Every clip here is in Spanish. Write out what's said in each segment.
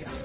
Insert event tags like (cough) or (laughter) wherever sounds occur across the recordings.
noticias,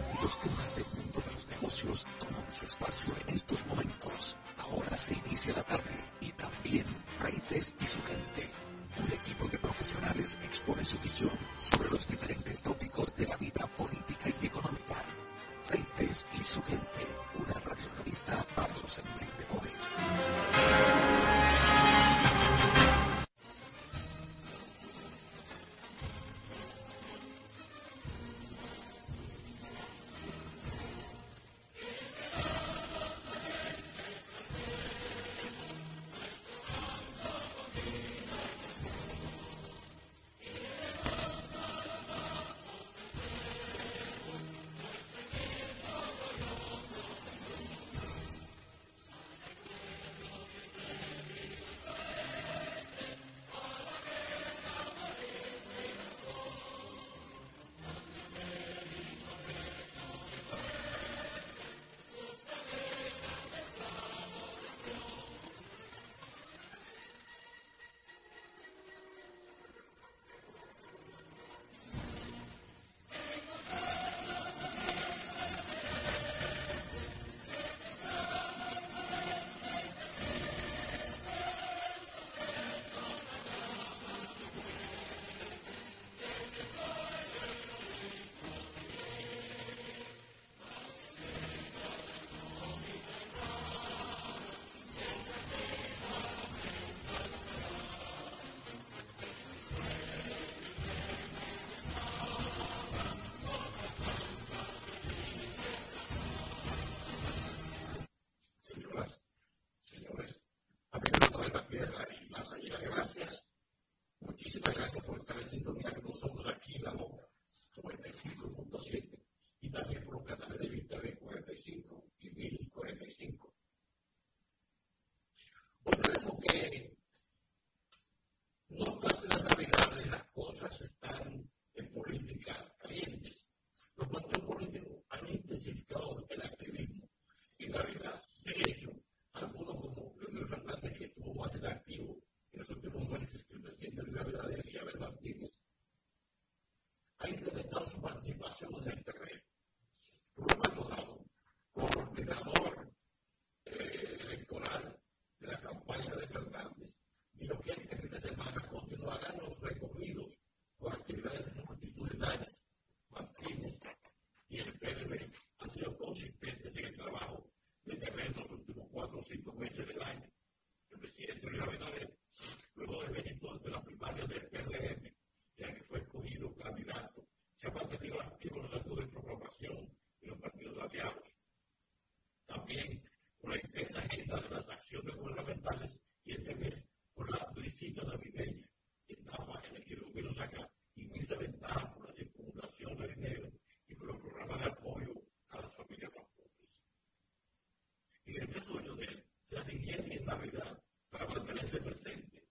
presenti.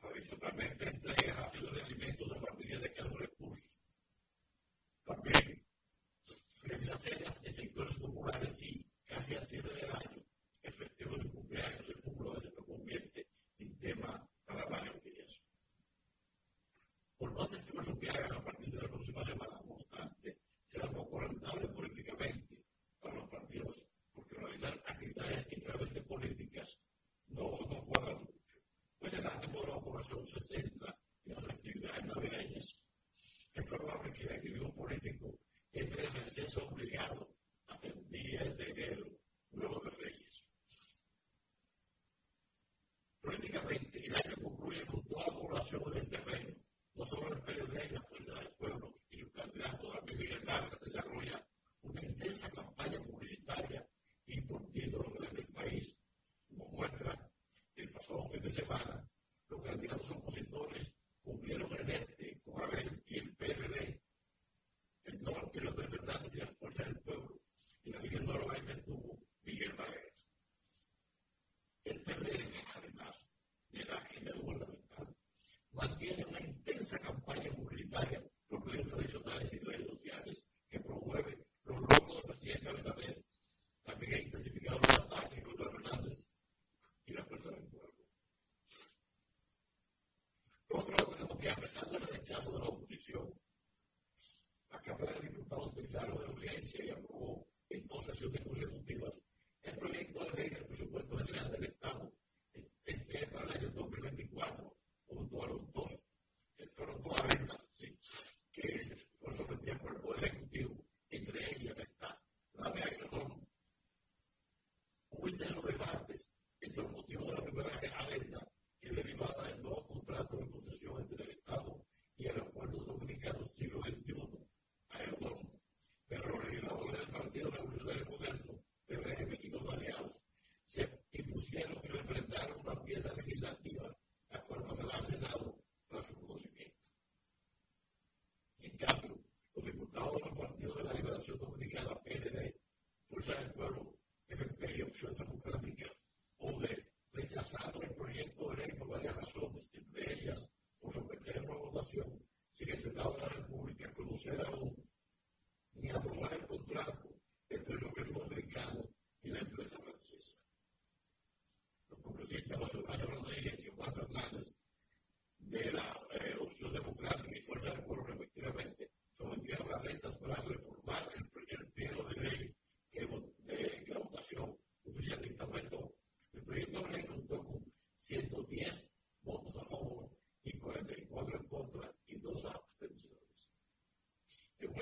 Tradizionalmente Andrea, figlio dell'immenso semana, los candidatos opositores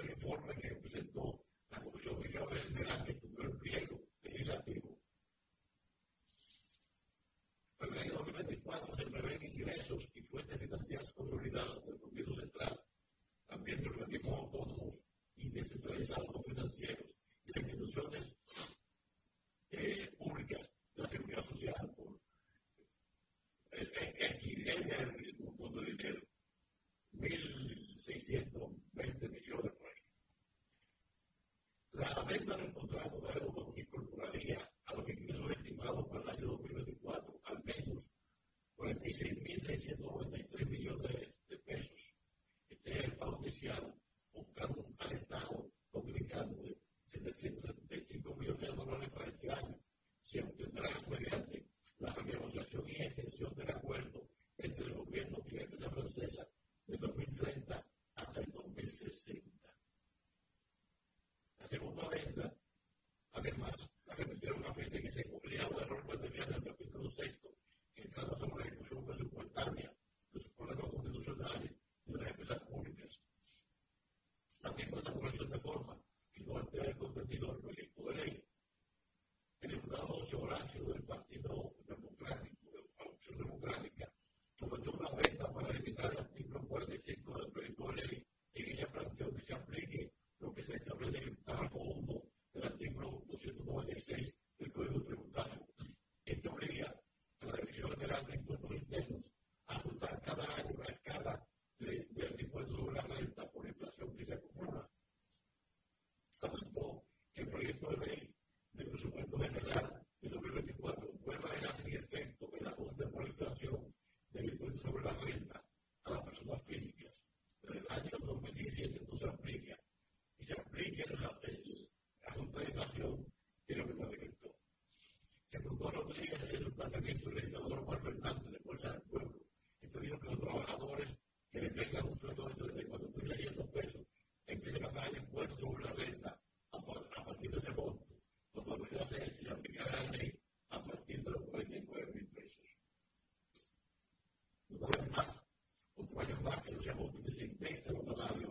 el informe que presentó la Comisión Bicameral del año cumplió el pliego legislativo. En el año 2024 se prevén ingresos y fuentes financieras consolidadas del gobierno central, también de organismos autónomos y descentralizados financieros. Jeremías, capítulo living bem, você falar né?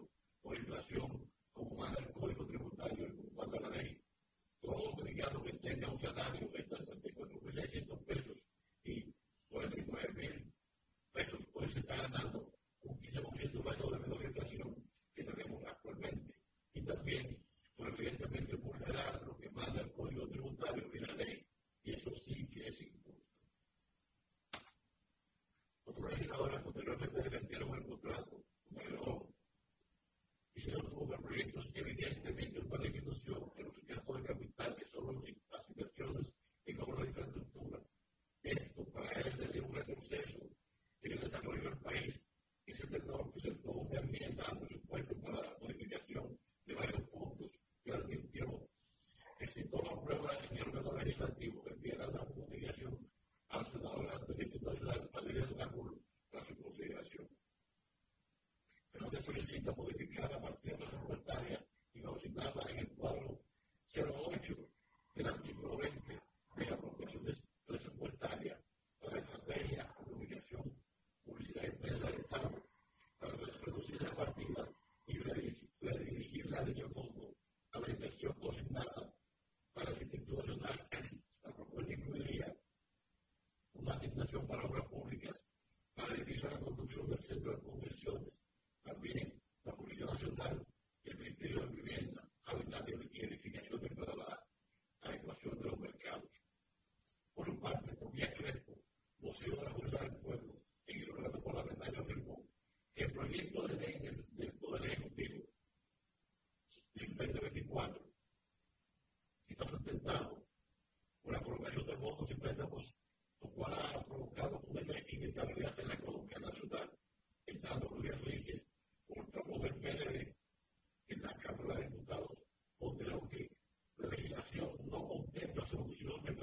solicita modificar la partida reglamentaria y consignarla en el cuadro 08 del artículo 20 de la propuesta presupuestaria para estrategia, comunicación, publicidad y empresa del Estado para reducir la partida y redirigirla del fondo a la inversión consignada para el Instituto La propuesta incluiría una asignación para obras públicas para edificar la construcción del centro de convenciones you'll be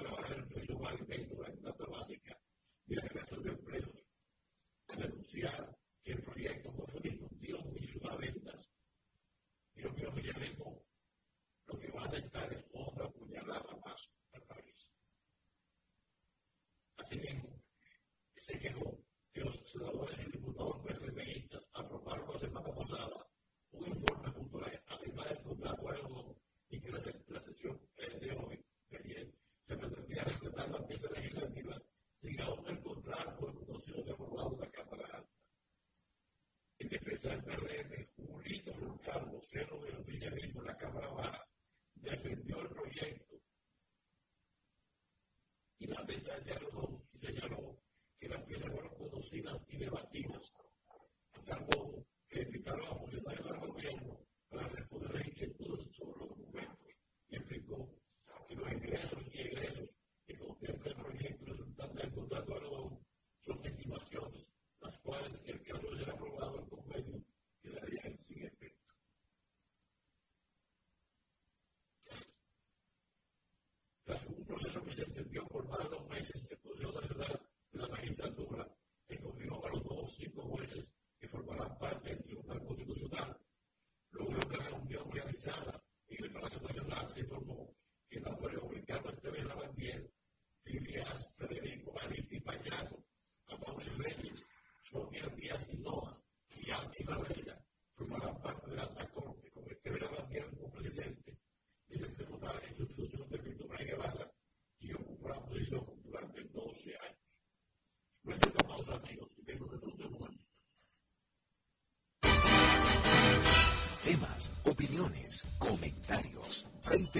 se entendió por más de dos meses.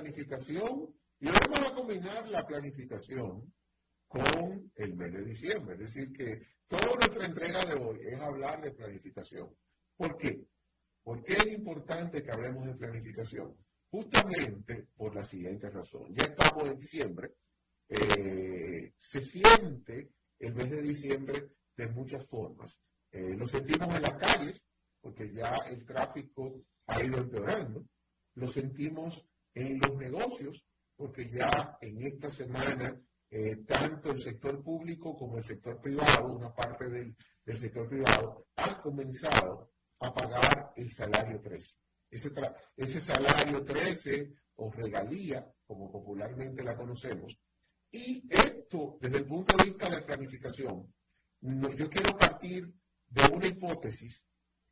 planificación y ahora vamos a combinar la planificación con el mes de diciembre. Es decir, que toda nuestra entrega de hoy es hablar de planificación. ¿Por qué? ¿Por qué es importante que hablemos de planificación? Justamente por la siguiente razón. Ya estamos en diciembre, eh, se siente el mes de diciembre de muchas formas. Eh, lo sentimos en las calles, porque ya el tráfico ha ido empeorando. Lo sentimos en los negocios, porque ya en esta semana eh, tanto el sector público como el sector privado, una parte del, del sector privado, han comenzado a pagar el salario 13. Ese, ese salario 13 o regalía, como popularmente la conocemos. Y esto, desde el punto de vista de planificación, no, yo quiero partir de una hipótesis,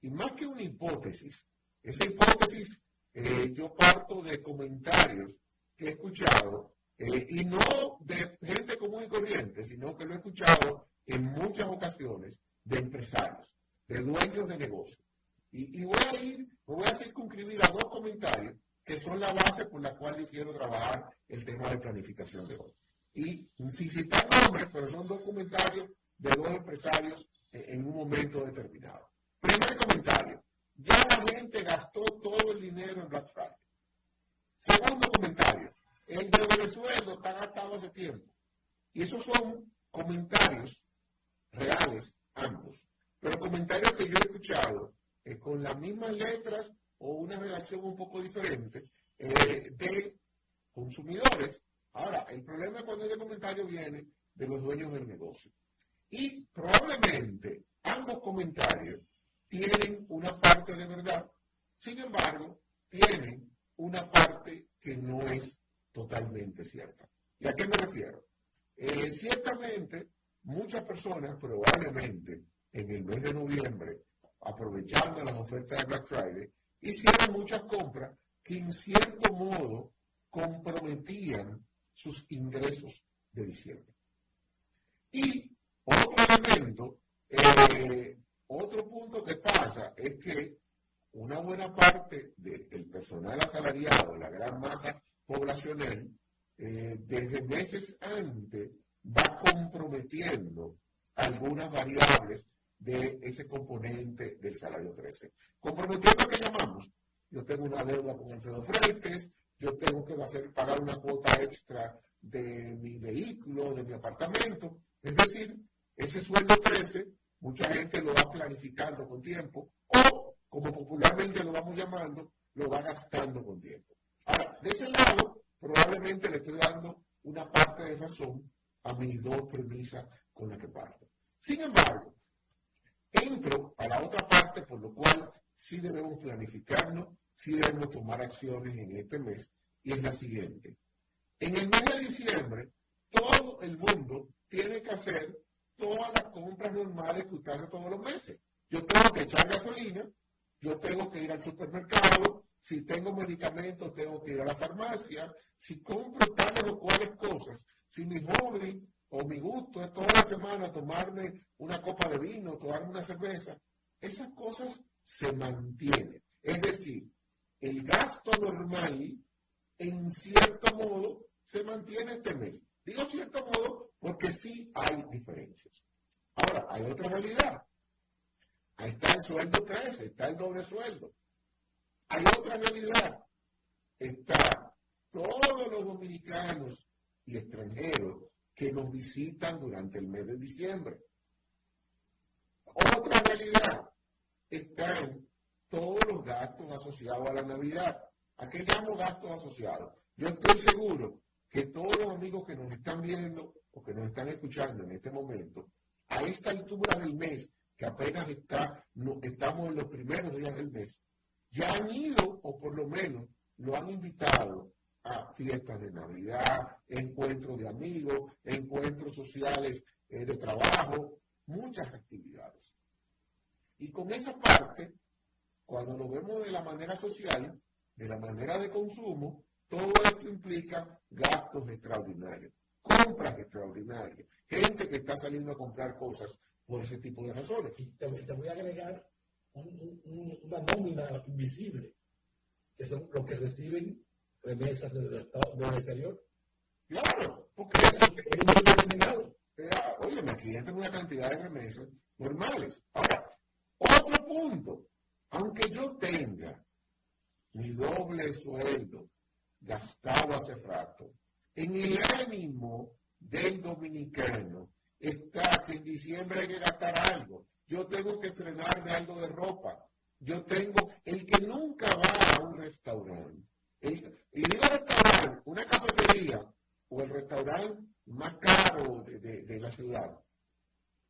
y más que una hipótesis, esa hipótesis eh, yo parto de comentarios que he escuchado, eh, y no de gente común y corriente, sino que lo he escuchado en muchas ocasiones de empresarios, de dueños de negocios. Y, y voy a ir, me voy a circunscribir a dos comentarios que son la base por la cual yo quiero trabajar el tema de planificación de hoy. Y sin citar nombres, pero son dos comentarios de dos empresarios eh, en un momento determinado. Primer comentario, ya la gente gastó todo el dinero en Black Friday. Segundo comentario, el de Venezuela está gastado hace tiempo. Y esos son comentarios reales, ambos. Pero comentarios que yo he escuchado eh, con las mismas letras o una redacción un poco diferente eh, de consumidores. Ahora, el problema cuando el comentario viene de los dueños del negocio. Y probablemente ambos comentarios tienen una parte de verdad, sin embargo, tienen una parte que no es totalmente cierta. ¿Y a qué me refiero? Eh, ciertamente, muchas personas probablemente en el mes de noviembre, aprovechando las ofertas de Black Friday, hicieron muchas compras que en cierto modo comprometían sus ingresos de diciembre. Y otro elemento, eh, otro punto que pasa es que una buena parte del personal asalariado, la gran masa poblacional, eh, desde meses antes va comprometiendo algunas variables de ese componente del salario 13. Comprometiendo que llamamos, yo tengo una deuda con Alfredo Freites, yo tengo que hacer, pagar una cuota extra de mi vehículo, de mi apartamento, es decir, ese sueldo 13, mucha gente lo va planificando con tiempo, o, como popularmente lo vamos llamando, lo va gastando con tiempo. Ahora, de ese lado, probablemente le estoy dando una parte de razón a mis dos premisas con las que parto. Sin embargo, entro a la otra parte, por lo cual sí debemos planificarnos, sí debemos tomar acciones en este mes, y es la siguiente. En el mes de diciembre, todo el mundo tiene que hacer todas las compras normales que usted hace todos los meses. Yo tengo que echar gasolina, yo tengo que ir al supermercado, si tengo medicamentos tengo que ir a la farmacia, si compro tales o cuales cosas, si mi hobby o mi gusto es toda la semana tomarme una copa de vino, tomarme una cerveza, esas cosas se mantienen. Es decir, el gasto normal, en cierto modo, se mantiene este mes. Digo cierto modo porque sí hay diferencias. Ahora, hay otra realidad. Ahí está el sueldo 13, está el doble sueldo. Hay otra realidad. Está todos los dominicanos y extranjeros que nos visitan durante el mes de diciembre. Otra realidad están todos los gastos asociados a la Navidad. ¿A qué llamo gastos asociados? Yo estoy seguro que todos los amigos que nos están viendo que nos están escuchando en este momento, a esta altura del mes, que apenas está, no, estamos en los primeros días del mes, ya han ido o por lo menos lo han invitado a fiestas de Navidad, encuentros de amigos, encuentros sociales eh, de trabajo, muchas actividades. Y con esa parte, cuando lo vemos de la manera social, de la manera de consumo, todo esto implica gastos extraordinarios, compras extraordinarias, gente que está saliendo a comprar cosas por ese tipo de razones. Y te, voy a agregar una nómina invisible, que son los que reciben remesas del, del exterior. Claro, porque es un determinado. Oye, aquí entra una cantidad de remesas normales. Ahora, otro punto, aunque yo tenga mi doble sueldo gastado hace rato, en el ánimo del dominicano está que en diciembre hay que gastar algo. Yo tengo que estrenarme algo de ropa. Yo tengo, el que nunca va a un restaurante, y digo restaurante, una cafetería o el restaurante más caro de, la ciudad,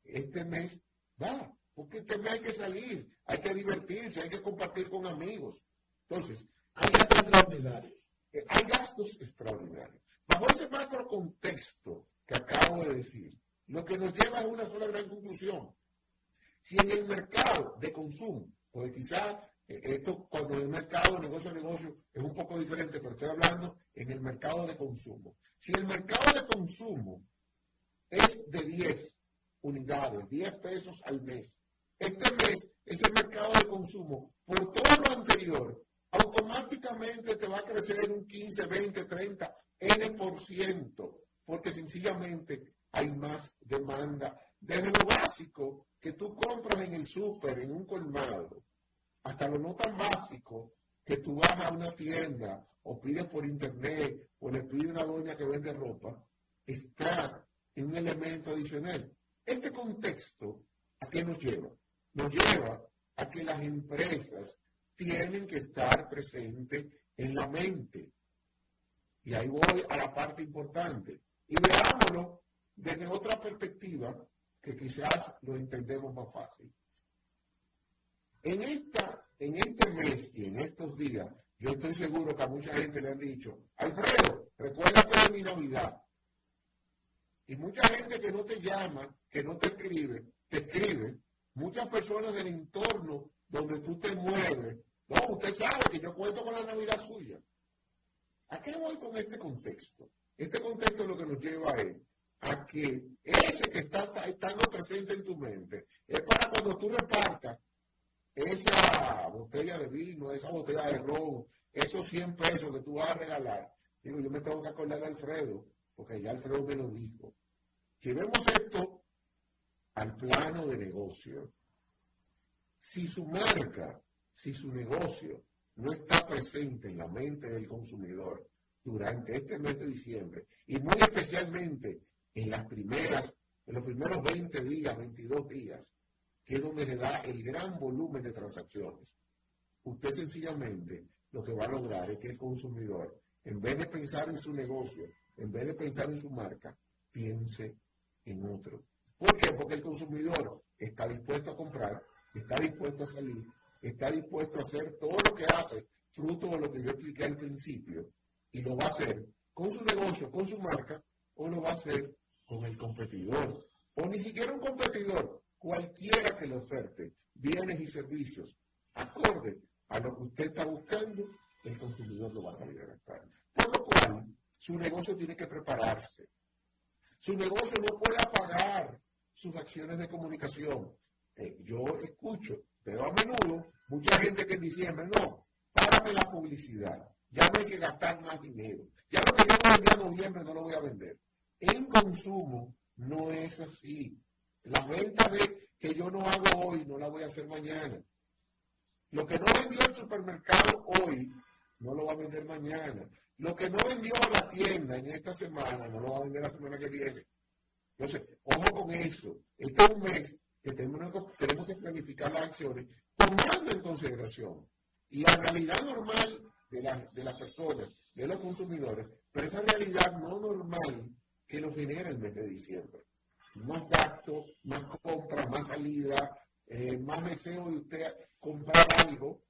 este mes va, porque este mes hay que salir, hay que divertirse, hay que compartir con amigos. Entonces, hay gastos extraordinarios. Eh, hay gastos extraordinarios. Bajo ese macro contexto que acabo de decir, lo que nos lleva a una sola gran conclusión. Si en el mercado de consumo, porque quizás eh, esto cuando el mercado, negocio a negocio, es un poco diferente, pero estoy hablando en el mercado de consumo. Si el mercado de consumo es de 10 unidades, 10 pesos al mes, este mes ese mercado de consumo, por todo lo anterior, automáticamente te va a crecer un 15, 20, 30, N por ciento, porque sencillamente hay más demanda. Desde lo básico que tú compras en el súper, en un colmado, hasta lo no tan básico que tú vas a una tienda o pides por internet o le pides a una doña que vende ropa, está en un elemento adicional. Este contexto, ¿a qué nos lleva? Nos lleva a que las empresas tienen que estar presentes en la mente. Y ahí voy a la parte importante. Y veámoslo desde otra perspectiva que quizás lo entendemos más fácil. En, esta, en este mes y en estos días, yo estoy seguro que a mucha gente le han dicho, Alfredo, recuérdate de mi Navidad. Y mucha gente que no te llama, que no te escribe, te escribe. Muchas personas del entorno donde tú te mueves. No, usted sabe que yo cuento con la Navidad suya. ¿A qué voy con este contexto? Este contexto lo que nos lleva a, que ese que está estando presente en tu mente es para cuando tú repartas esa botella de vino, esa botella de ron, esos 100 pesos que tú vas a regalar. Digo, yo me tengo que acordar de Alfredo, porque ya Alfredo me lo dijo. Llevemos esto al plano de negocio. Si su marca, si su negocio no está presente en la mente del consumidor durante este mes de diciembre, y muy especialmente en las primeras, en los primeros 20 días, 22 días, que es donde le da el gran volumen de transacciones. Usted sencillamente lo que va a lograr es que el consumidor, en vez de pensar en su negocio, en vez de pensar en su marca, piense en otro. ¿Por qué? Porque el consumidor está dispuesto a comprar, está dispuesto a salir, está dispuesto a hacer todo lo que hace, fruto de lo que yo expliqué al principio, y lo va a hacer con su negocio, con su marca, o lo va a hacer con el competidor, o ni siquiera un competidor, cualquiera que le oferte bienes y servicios acorde a lo que usted está buscando, el consumidor lo va a salir a gastar. Por lo cual, su negocio tiene que prepararse. Su negocio no puede apagar sus acciones de comunicación. Eh, yo escucho, pero a menudo, mucha gente que dice, no, párame la publicidad, ya no hay que gastar más dinero. Ya lo que yo vendí en noviembre no lo voy a vender. En consumo no es así. La venta de que yo no hago hoy, no la voy a hacer mañana. Lo que no vendió el supermercado hoy, no lo va a vender mañana. Lo que no vendió la tienda en esta semana, no lo va a vender la semana que viene. Entonces, ojo con eso. Este es un mes tenemos, tenemos que planificar las acciones tomando en consideración la realidad normal de, de las personas, de los consumidores, pero esa realidad no normal que nos genera el mes de diciembre más gasto, más compra, más salida, eh, más deseo de usted comprar algo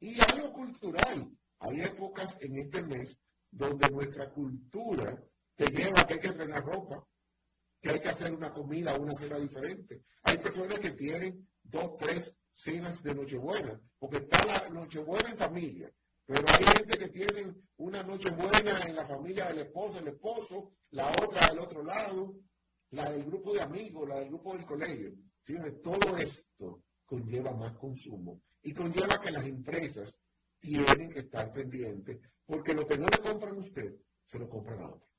y algo cultural. Hay épocas en este mes donde nuestra cultura te lleva a que hay que estrenar ropa, que hay que hacer una comida o una cena diferente. Hay personas que tienen dos, tres cenas de Nochebuena, porque está la Nochebuena en familia, pero hay gente que tiene una Nochebuena en la familia del esposo, el esposo, la otra del otro lado, la del grupo de amigos, la del grupo del colegio. Todo esto conlleva más consumo y conlleva que las empresas tienen que estar pendientes porque lo que no le compran a usted, se lo compran a otro.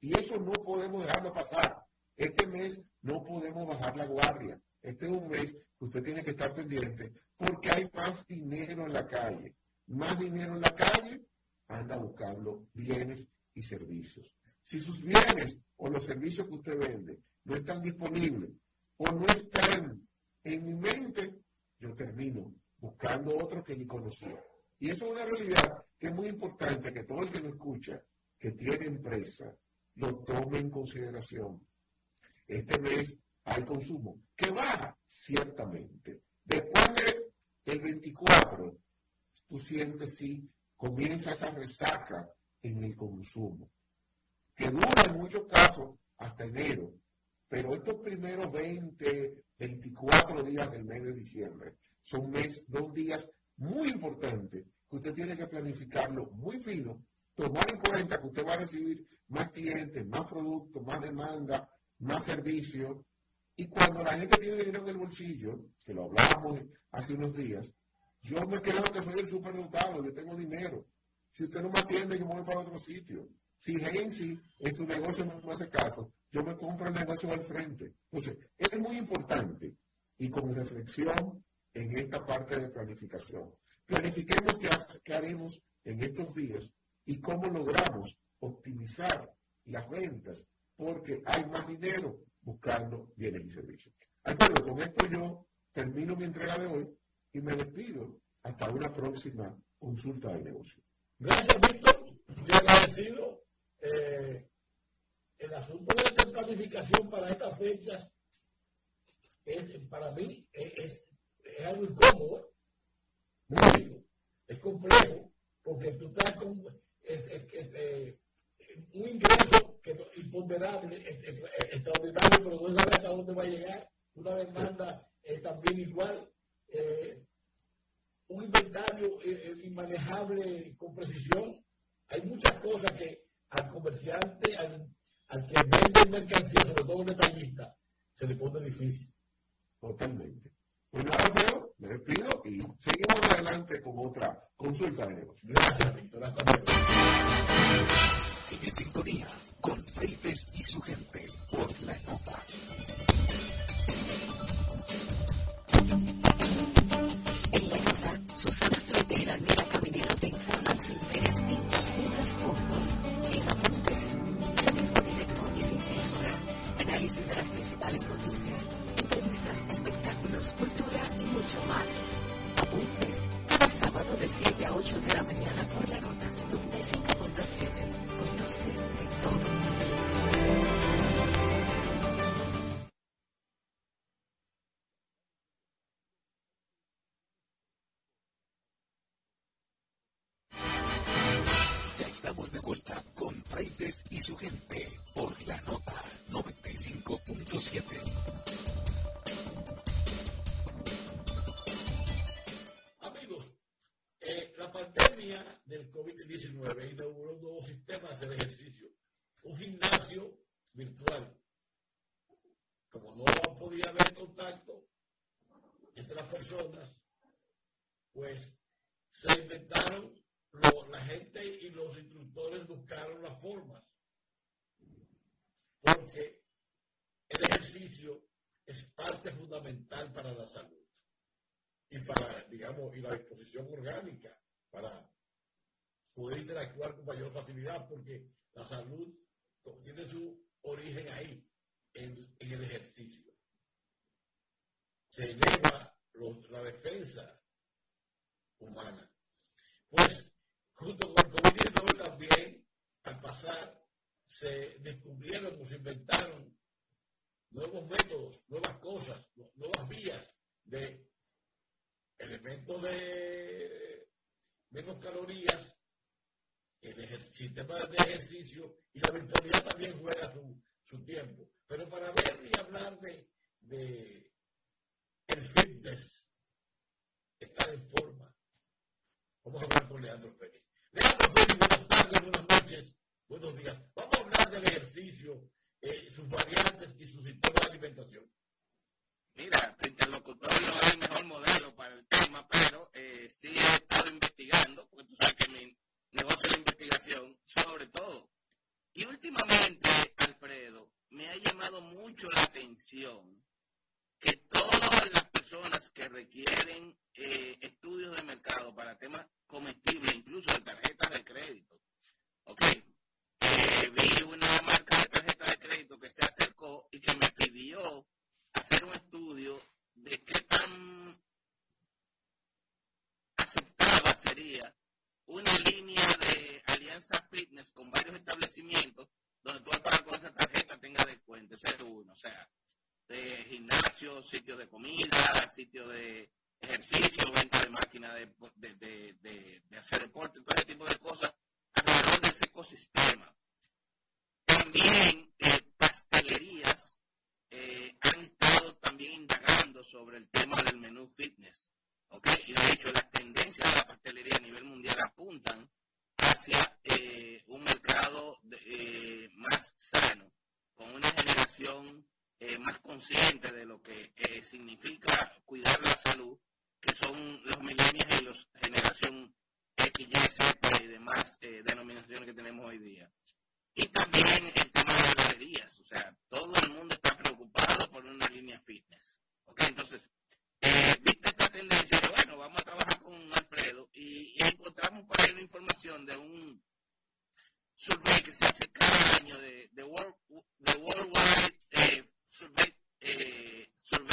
Y eso no podemos dejarlo pasar. Este mes no podemos bajar la guardia. Este es un mes que usted tiene que estar pendiente porque hay más dinero en la calle. Más dinero en la calle, anda buscando bienes y servicios. Si sus bienes o los servicios que usted vende no están disponibles o no están en mi mente, yo termino buscando otros que ni conocía. Y eso es una realidad que es muy importante que todo el que lo escucha, que tiene empresa, lo tome en consideración. Este mes hay consumo que baja, ciertamente. Después del 24, tú sientes si comienza esa resaca en el consumo que dura en muchos casos hasta enero, pero estos primeros 20, 24 días del mes de diciembre son mes, dos días muy importante que usted tiene que planificarlo muy fino, tomar en cuenta que usted va a recibir más clientes, más productos, más demanda, más servicios. Y cuando la gente tiene dinero en el bolsillo, que lo hablábamos hace unos días, yo me creo que soy el superdotado, yo tengo dinero. Si usted no me atiende, yo voy para otro sitio. Si Gensi en su negocio no me hace caso, yo me compro el negocio al frente. Entonces, es muy importante y con reflexión en esta parte de planificación. Planifiquemos qué, haremos en estos días y cómo logramos optimizar las ventas, porque hay más dinero buscando bienes y servicios. Alfredo, con esto yo termino mi entrega de hoy y me despido hasta una próxima consulta de negocio. Gracias, Víctor. Muy agradecido. Eh, el asunto de la planificación para estas fechas es, para mí es, es, algo incómodo, es complejo, porque tú estás con es, eh, un ingreso que, imponderable, extraordinario, pero no sabes hasta dónde va a llegar, una demanda también igual, eh, un inventario eh, inmanejable con precisión. Hay muchas cosas que al comerciante, al, al que vende mercancía, sobre todo un detallista, se le pone difícil. Totalmente. Pues nada, me despido y seguimos adelante con otra consulta de negocio. Gracias, luego. Sigue en sintonía del COVID-19 inauguró nuevos sistemas de ejercicio. Un gimnasio virtual. Como no podía haber contacto entre las personas, pues se inventaron, la gente y los instructores buscaron las formas. Porque el ejercicio es parte fundamental para la salud y para, digamos, y la disposición orgánica para poder interactuar con porque la salud tiene su origen ahí, en, el ejercicio. Se eleva la defensa humana. Pues, junto con el COVID-19 también, al pasar, se descubrieron o se inventaron nuevos métodos, nuevas cosas, nuevas vías de elementos de menos calorías el sistema de ejercicio y la virtualidad también juega su, su tiempo. Pero para ver y hablar de, de el fitness, estar en forma, vamos a hablar con Leandro Félix. Leandro Félix, buenas tardes, buenas noches, buenos días. Vamos a hablar del ejercicio, eh, sus variantes y su sistema de alimentación. Mira, tu interlocutor no es el mejor modelo para el tema, pero eh, sí he estado investigando, porque tú sabes que mi negocio de investigación sobre todo. Y últimamente, Alfredo, me ha llamado mucho la atención que todas las personas que requieren eh, estudios de mercado para temas comestibles, incluso de tarjetas de crédito, ok, eh, vi una marca de tarjeta de crédito que se acercó y que me pidió hacer un estudio de qué tan aceptada sería una línea de alianza fitness con varios establecimientos donde tú al pagar con esa tarjeta tenga descuento. Ese es uno. O sea, de gimnasio, sitios de comida, sitios de ejercicio, venta de máquinas de, hacer deporte, todo ese tipo de cosas alrededor de ese ecosistema. También eh, pastelerías eh, han estado también indagando sobre el tema del menú fitness ¿ok? Y de hecho las tendencias de la pastelería a nivel mundial apuntan hacia eh, un mercado de, eh, más sano, con una generación eh, más consciente de lo que eh, significa cuidar la salud, que son los millennials y los generación X, Y, Z y demás denominaciones que tenemos hoy día. Y también el tema de las heladerías, o sea, todo el mundo está preocupado por una línea fitness. ¿ok? Entonces, le dice, bueno, vamos a trabajar con Alfredo y, y encontramos por ahí una información de un survey que se hace cada año de, de World, de World Wide eh, Survey, eh, survey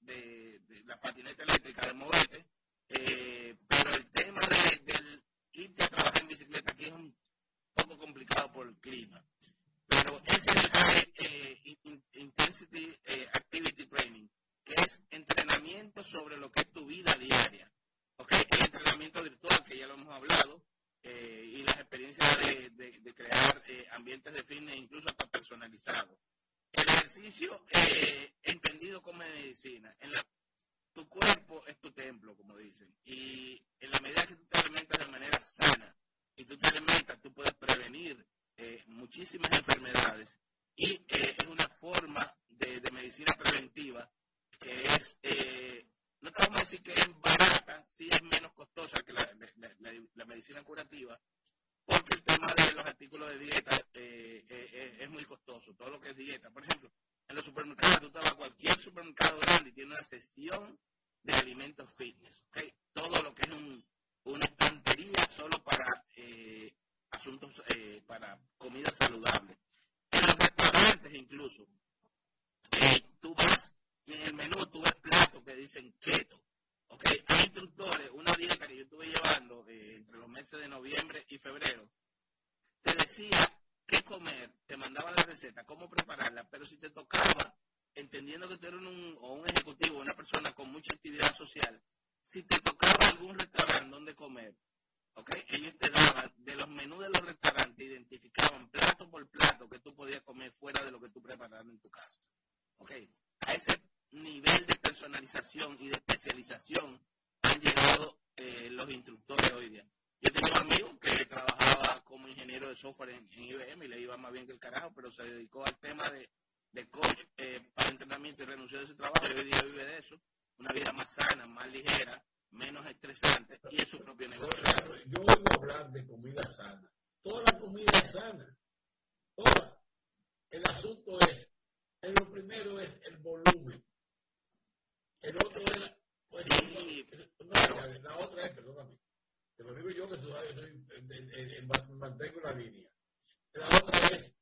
de, de la patineta eléctrica de Movete, eh, dicen keto, Ok, hay instructores, una dieta que yo estuve llevando eh, entre los meses de noviembre y febrero, te decía qué comer, te mandaba la receta, cómo prepararla, pero si te tocaba, entendiendo que tú eres un, o un ejecutivo, una persona con mucha actividad social, si te tocaba algún restaurante donde comer, ok, ellos te daban de los menús de los restaurantes, identificaban plato por plato que tú podías comer fuera de lo que tú preparas en tu casa. Ok, a ese nivel de personalización y de especialización han llegado eh, los instructores hoy día. Yo tenía un amigo que trabajaba como ingeniero de software en, IBM y le iba más bien que el carajo, pero se dedicó al tema de, coach eh, para entrenamiento y renunció de ese trabajo y hoy día vive de eso. Una vida más sana, más ligera, menos estresante y es su propio negocio. Yo oigo hablar de comida sana. Toda la comida sana. Toda. El asunto es, lo primero es el volumen. El otro es, pues, la otra es, perdóname, te lo digo yo que soy, mantengo la línea. La otra es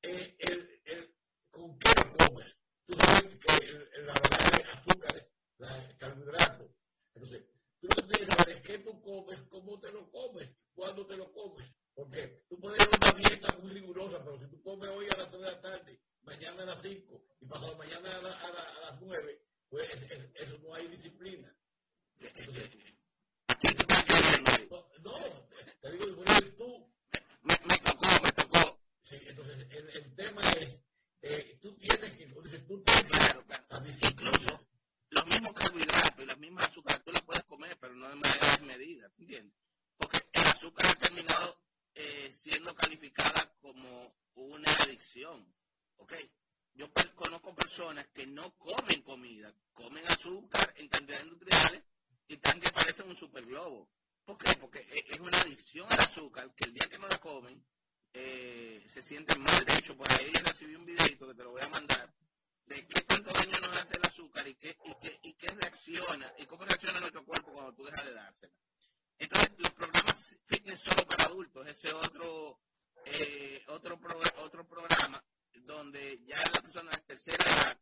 eh, el, el, con qué lo comes. Tú sabes que la verdad de azúcares, la, carbohidratos. Entonces, tú que tienes que saber es qué tú comes, cómo te lo comes, cuándo te lo comes. Porque tú puedes tener una dieta muy rigurosa, pero si tú comes hoy a las 3 de la tarde, mañana a las 5 y pasado mañana a, a las 9, pues eso no hay disciplina. no, te digo, tú. Me, me, tocó, me tocó. Sí, entonces el, el tema es, eh, tú tienes que, tú tienes claro, claro. Incluso los mismos carbohidratos y las mismas azúcares tú las puedes comer, pero no de manera desmedida, ¿entiendes? Porque el azúcar ha terminado eh, siendo calificada como una adicción, ¿ok? Yo conozco personas que no comen comida, comen azúcar en cantidades industriales y están que parecen un super globo. ¿Por qué? Porque e, es una adicción al azúcar que el día que no la comen eh, se sienten mal. De hecho, por ahí recibí un videito que te lo voy a mandar de qué tanto daño nos hace el azúcar y qué, y qué, y qué reacciona y cómo reacciona nuestro cuerpo cuando tú dejas de dársela. Entonces, los programas fitness solo para adultos, ese otro, eh, otro, otro programa donde ya la persona de tercera edad,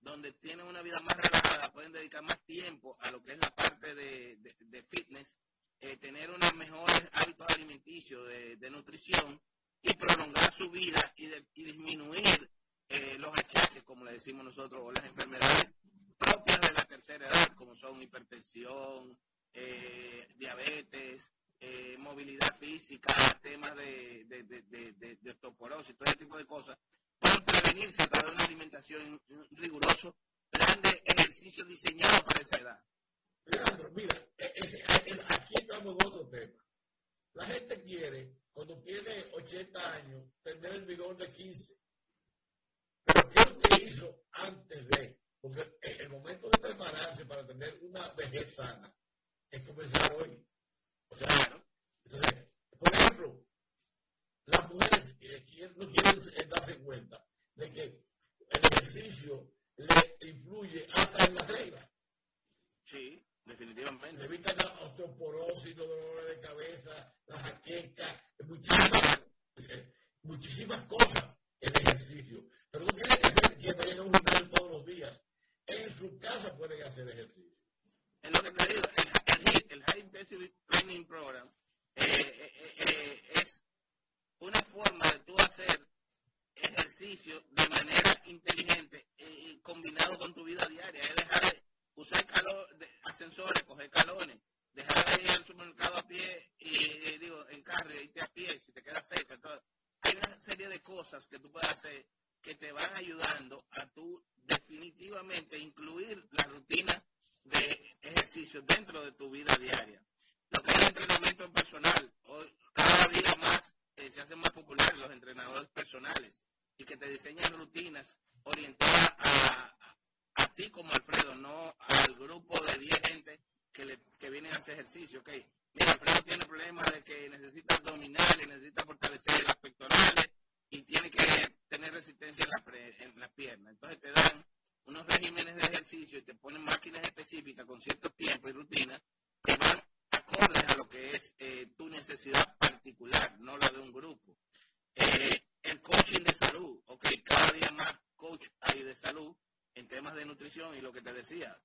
donde tienen una vida más relajada, pueden dedicar más tiempo a lo que es la parte de, de, fitness, eh, tener unos mejores hábitos alimenticios de, nutrición y prolongar su vida y, y disminuir eh, los achaques, como le decimos nosotros, o las enfermedades propias de la tercera edad, como son hipertensión, eh, diabetes, movilidad física, temas de, de, de, de, osteoporosis, todo ese tipo de cosas, prevenirse a través de una alimentación rigurosa, plan de ejercicio diseñado para esa edad. Leandro, mira, eh, eh, eh, aquí estamos en otro tema. La gente quiere, cuando tiene 80 años, tener el vigor de 15. Pero ¿qué usted hizo antes de? Porque el momento de prepararse para tener una vejez sana es comenzar hoy. O sea, entonces, por ejemplo, las mujeres no quieren darse cuenta de que el ejercicio le influye hasta en la regla. Sí, definitivamente. Le evita la osteoporosis, los dolores de cabeza, la jaqueca, muchísimas, eh, muchísimas cosas el ejercicio. Pero no tiene que ser que vayan a un gimnasio todos los días. En su casa pueden hacer ejercicio. En lo que te digo, el, el High Intensity Training Program eh, eh, eh, es una forma de tú hacer ejercicio de manera inteligente y combinado con tu vida diaria. Es dejar de usar calor, de ascensores, coger calones, dejar de ir al supermercado a pie y, digo, en carro, irte a pie si te queda cerca. Hay una serie de cosas que tú puedes hacer que te van ayudando a tú definitivamente incluir la rutina de ejercicio dentro de tu vida diaria. Lo que es el entrenamiento personal, hoy, cada día más eh, se hacen más populares los entrenadores personales y que te diseñan rutinas orientadas a, a ti como Alfredo, no al grupo de 10 gente que, le, que vienen a hacer ejercicio. Okay. Mira, Alfredo tiene problemas de que necesita abdominales, necesita fortalecer las pectorales y tiene que tener resistencia en la, en la pierna. Entonces te dan unos regímenes de ejercicio y te ponen máquinas específicas con ciertos tiempos y rutinas que van acordes a lo que es eh, tu necesidad particular, no la de un grupo. Eh, el coaching de salud, ok, cada día más coach hay de salud en temas de y lo que te decía,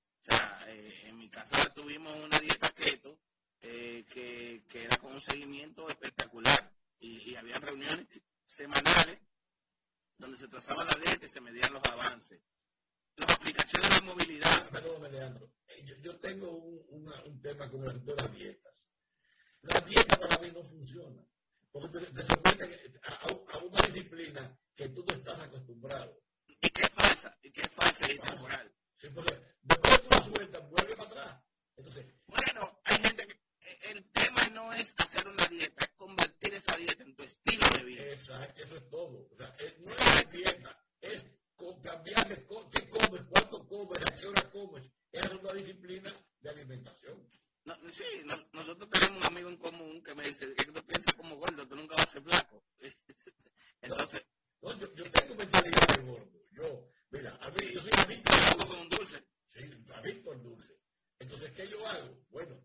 eh, en mi casa tuvimos una dieta keto que, que, era con un seguimiento espectacular y, y había reuniones semanales donde se trazaba la dieta y se medían los avances las aplicaciones de movilidad. Eh, yo, tengo un, una, un, tema con el de las dietas. La dieta para mí no funciona. Porque te, te someten a, a, una disciplina que tú no estás acostumbrado. Es falsa, y que es falsa y temporal. Sí, porque después de tú la sueltas, vuelve para atrás. Entonces, bueno, hay gente que eh, el tema no es hacer una dieta, es convertir esa dieta en tu estilo de vida. Exacto, eso es todo. O sea, no es dieta, es cambiar de qué comes, cuánto comes, a qué hora comes. Es una disciplina de alimentación. No, sí, no, nosotros tenemos un amigo en común que me dice que tú piensas como gordo, tú nunca vas a ser flaco. (laughs) Entonces. No, yo, yo, tengo mentalidad de gordo. Yo, mira, a mí, yo soy adicto con un dulce. Sí, adicto al dulce. Entonces, ¿qué yo hago? Bueno,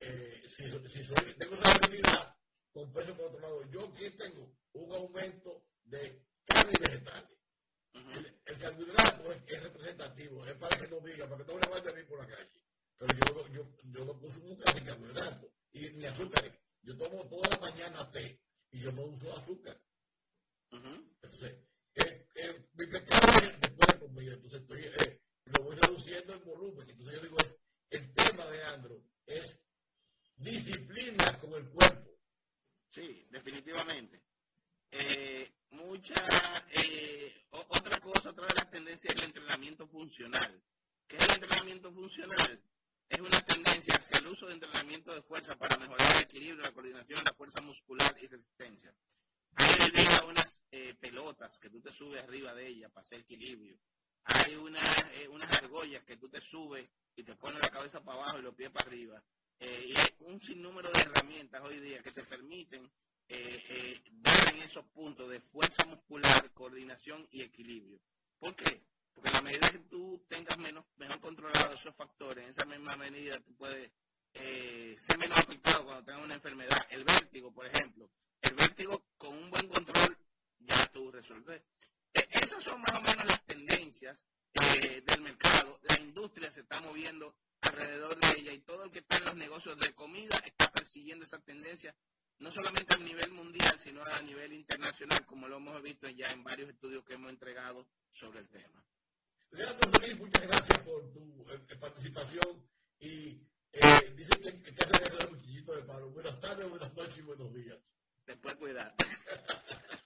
eh, si, si soy, tengo esa habilidad, compenso por otro lado. Yo aquí tengo un aumento de carne y vegetales. El, el carbohidrato es, es, representativo, es para que no diga, para que no me vaya a mí por la calle. Pero yo, yo, yo no consumo casi carbohidrato y ni azúcar. Yo tomo toda la mañana té y yo no uso azúcar. Uh -huh. Entonces, eh, eh, mi pecado es después de comida, entonces estoy, eh, lo voy reduciendo en volumen. Entonces yo digo, es, el tema de Andro es disciplina con el cuerpo. Sí, definitivamente. Eh, mucha eh, otra cosa, otra de las tendencias es el entrenamiento funcional. ¿Qué es el entrenamiento funcional? Es una tendencia hacia el uso de entrenamiento de fuerza para mejorar el equilibrio, la coordinación, la fuerza muscular y resistencia. Hay hoy día unas que tú te subes arriba de ellas para hacer equilibrio. Hay una, eh, unas argollas que tú te subes y te pones la cabeza para abajo y los pies para arriba. Eh, y hay un sinnúmero de herramientas hoy día que te permiten eh, eh, dar en esos puntos de fuerza muscular, coordinación y equilibrio. ¿Por qué? Porque a la medida que tú tengas menos, mejor controlados esos factores, en esa misma medida tú puedes eh, ser menos afectado cuando tengas una enfermedad. El vértigo, por ejemplo. El vértigo con un buen control ya tú resuelves. E, esas son más o menos las tendencias eh, del mercado. La industria se está moviendo alrededor de ella y todo el que está en los negocios de comida está persiguiendo esa tendencia no solamente a nivel mundial, sino a nivel internacional, como lo hemos visto ya en varios estudios que hemos entregado sobre el tema. Leandro muchas gracias por tu eh, participación y eh, dicen que, que hacen el muchachito de paro. Buenas tardes, buenas noches y buenos días. Después cuidar. (laughs)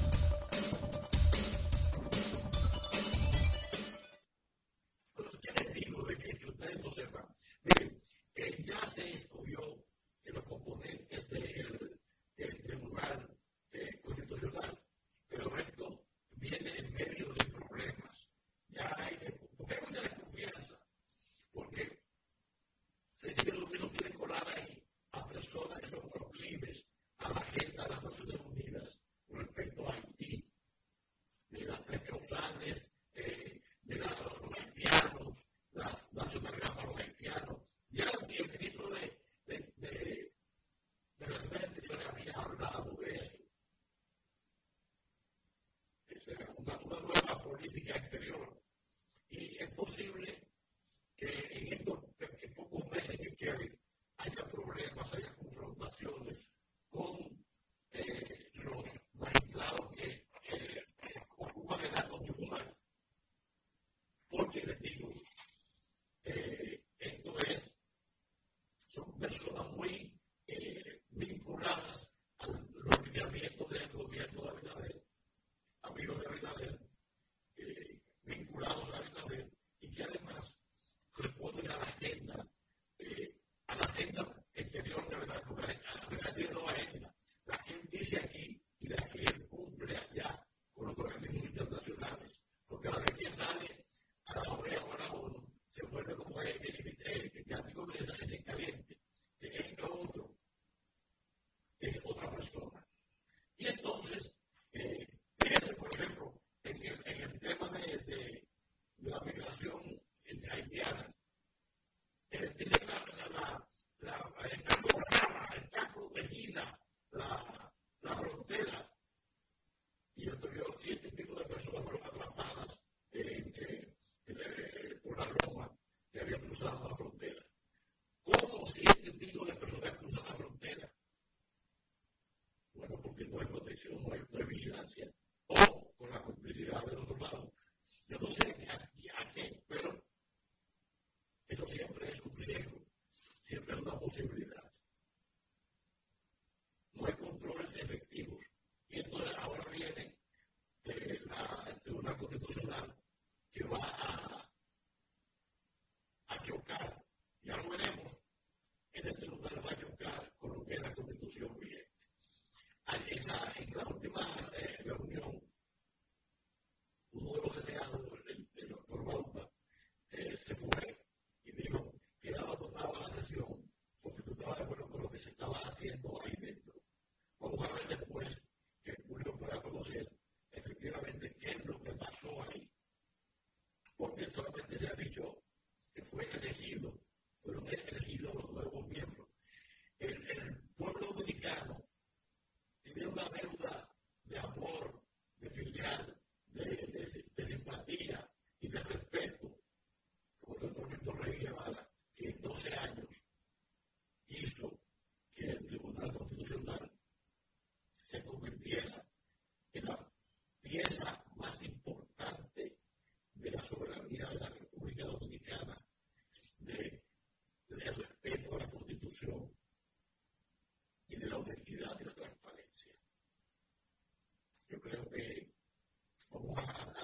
eso lo bendice a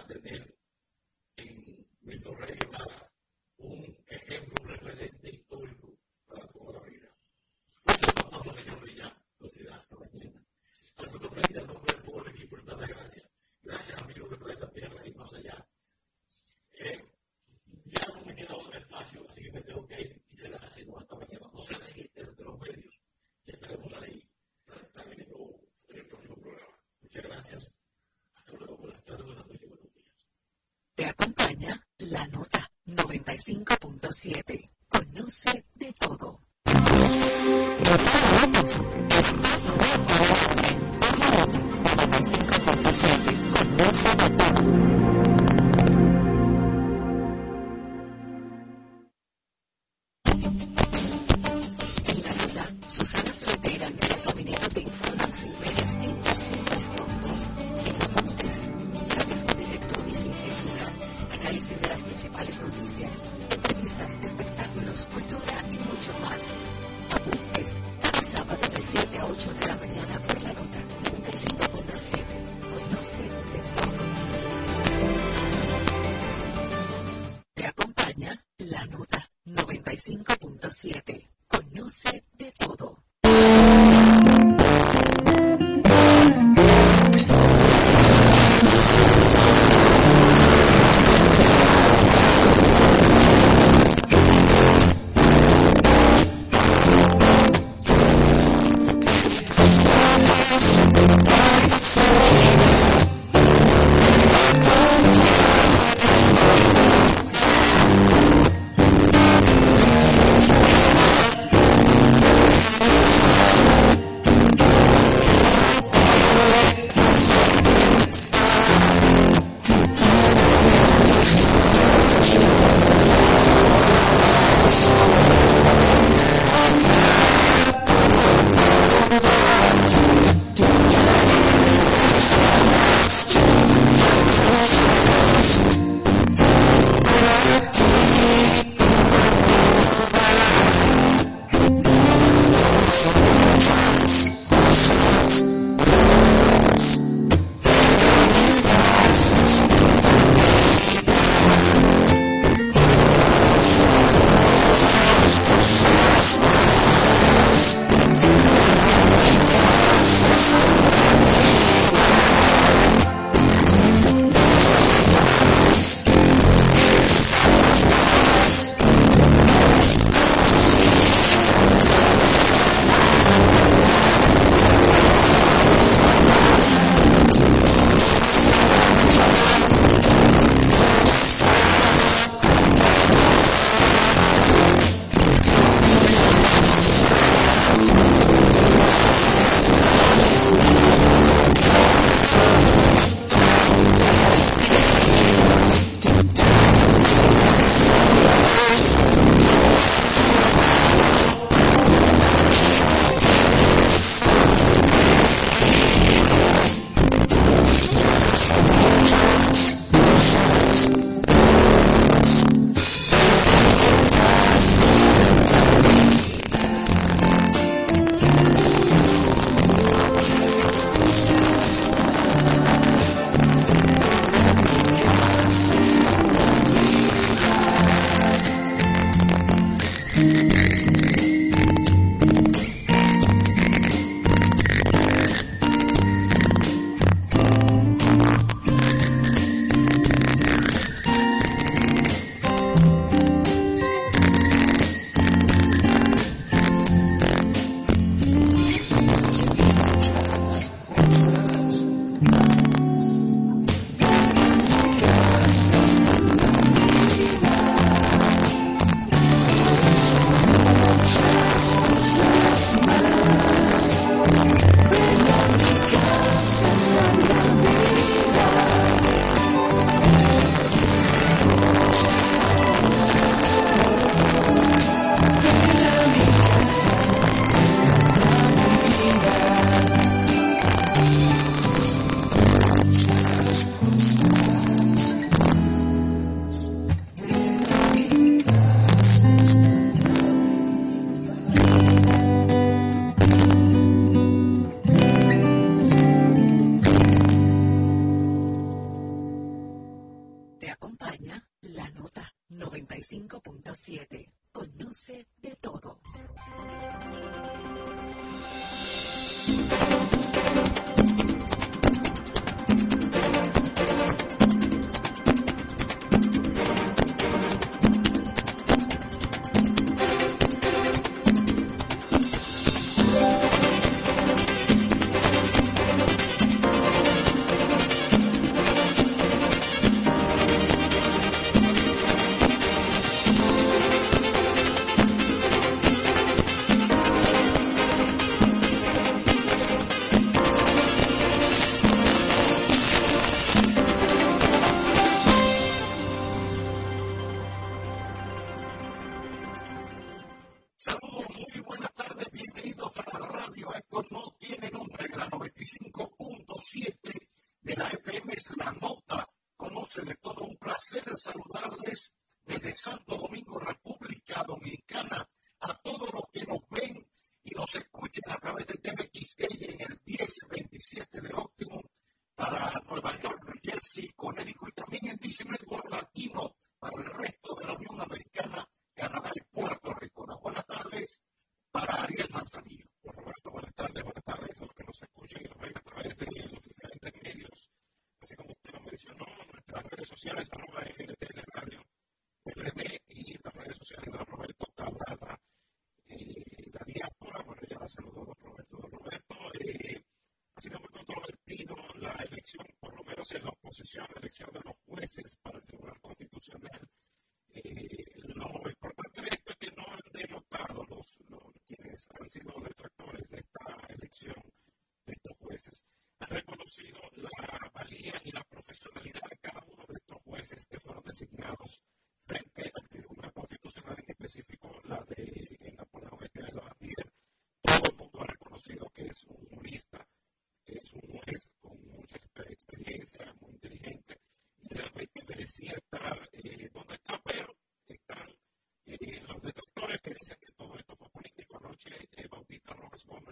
tener en Víctor Rey Mara un ejemplo, referente histórico para toda la vida. Muchas gracias, señor Villa. Los días hasta mañana. Alfredo Freire, nombre del pueblo equipo, por tanta gracia. Gracias, amigos de Planeta Tierra y más allá. Eh, ya no me queda otro espacio, así que me tengo que ir y será así, hasta mañana. No se registre entre los medios. Ya estaremos ahí para estar en el próximo programa. Muchas gracias. 5.7. Conoce de todo.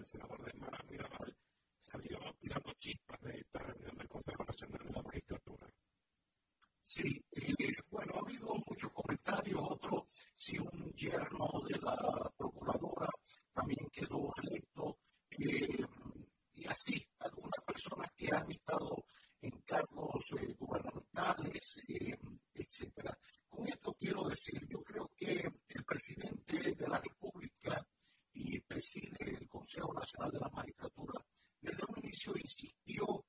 Senador de Mara Mirabal, salió tirando chispas de esta reunión del Consejo Nacional de la. Sí, bueno, ha habido muchos comentarios, otros, si un yerno de la procuradora también quedó electo, eh, y así, algunas personas que han estado en cargos eh, gubernamentales, eh, etcétera. Con esto quiero decir, yo creo que el presidente de la República y preside el Consejo De la Magistratura, desde un inicio insistió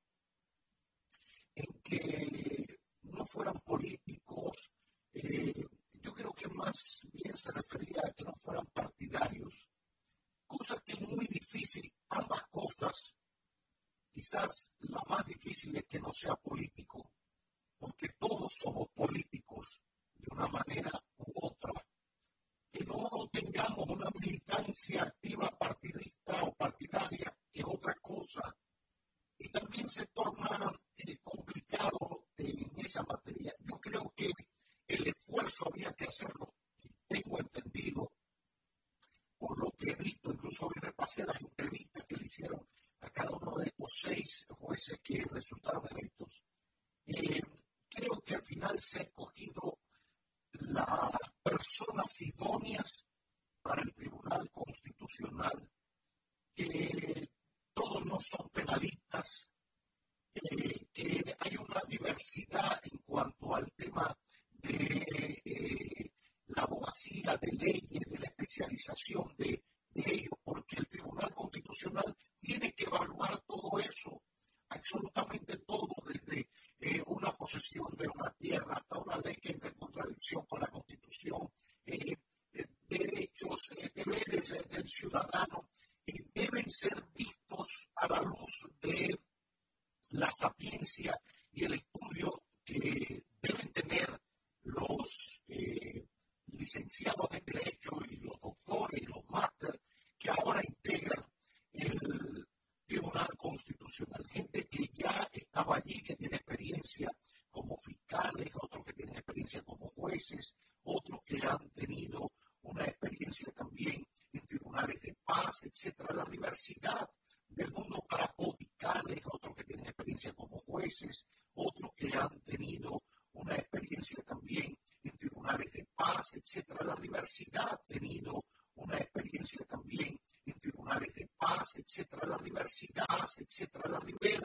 en que no fueran políticos, eh, yo creo que más bien se refería a que no fueran partidarios, cosa que es muy difícil, ambas cosas. Quizás la más difícil es que no sea político, porque todos somos políticos de una manera u otra. Resultaron electos. Eh, creo que al final se ha escogido las personas idóneas para el Tribunal Constitucional, que todos no son penalistas, eh, que hay una diversidad en cuanto al tema de eh, la abogacía, de leyes, de la especialización de, de ellos, porque el Tribunal Constitucional tiene que evaluar todo eso, absolutamente todo, desde eh, una posesión de una tierra hasta una ley que entra en contradicción con la Constitución, eh, eh, derechos, deberes del ciudadano, deben ser vistos a la luz de la sapiencia y el estudio que deben tener los licenciados en Derecho y los doctores y los másteres que ahora integran el Tribunal Constitucional. Gente que ya estaba allí, que tiene experiencia como fiscales, otros que tienen experiencia como jueces, otros que han tenido una experiencia también en tribunales de paz, etcétera. La diversidad del mundo para otros que tienen experiencia como jueces, otros que han tenido una experiencia también en tribunales de paz, etcétera. La diversidad tenido una experiencia también en tribunales de paz, etcétera, la diversidad, etcétera, la diversidad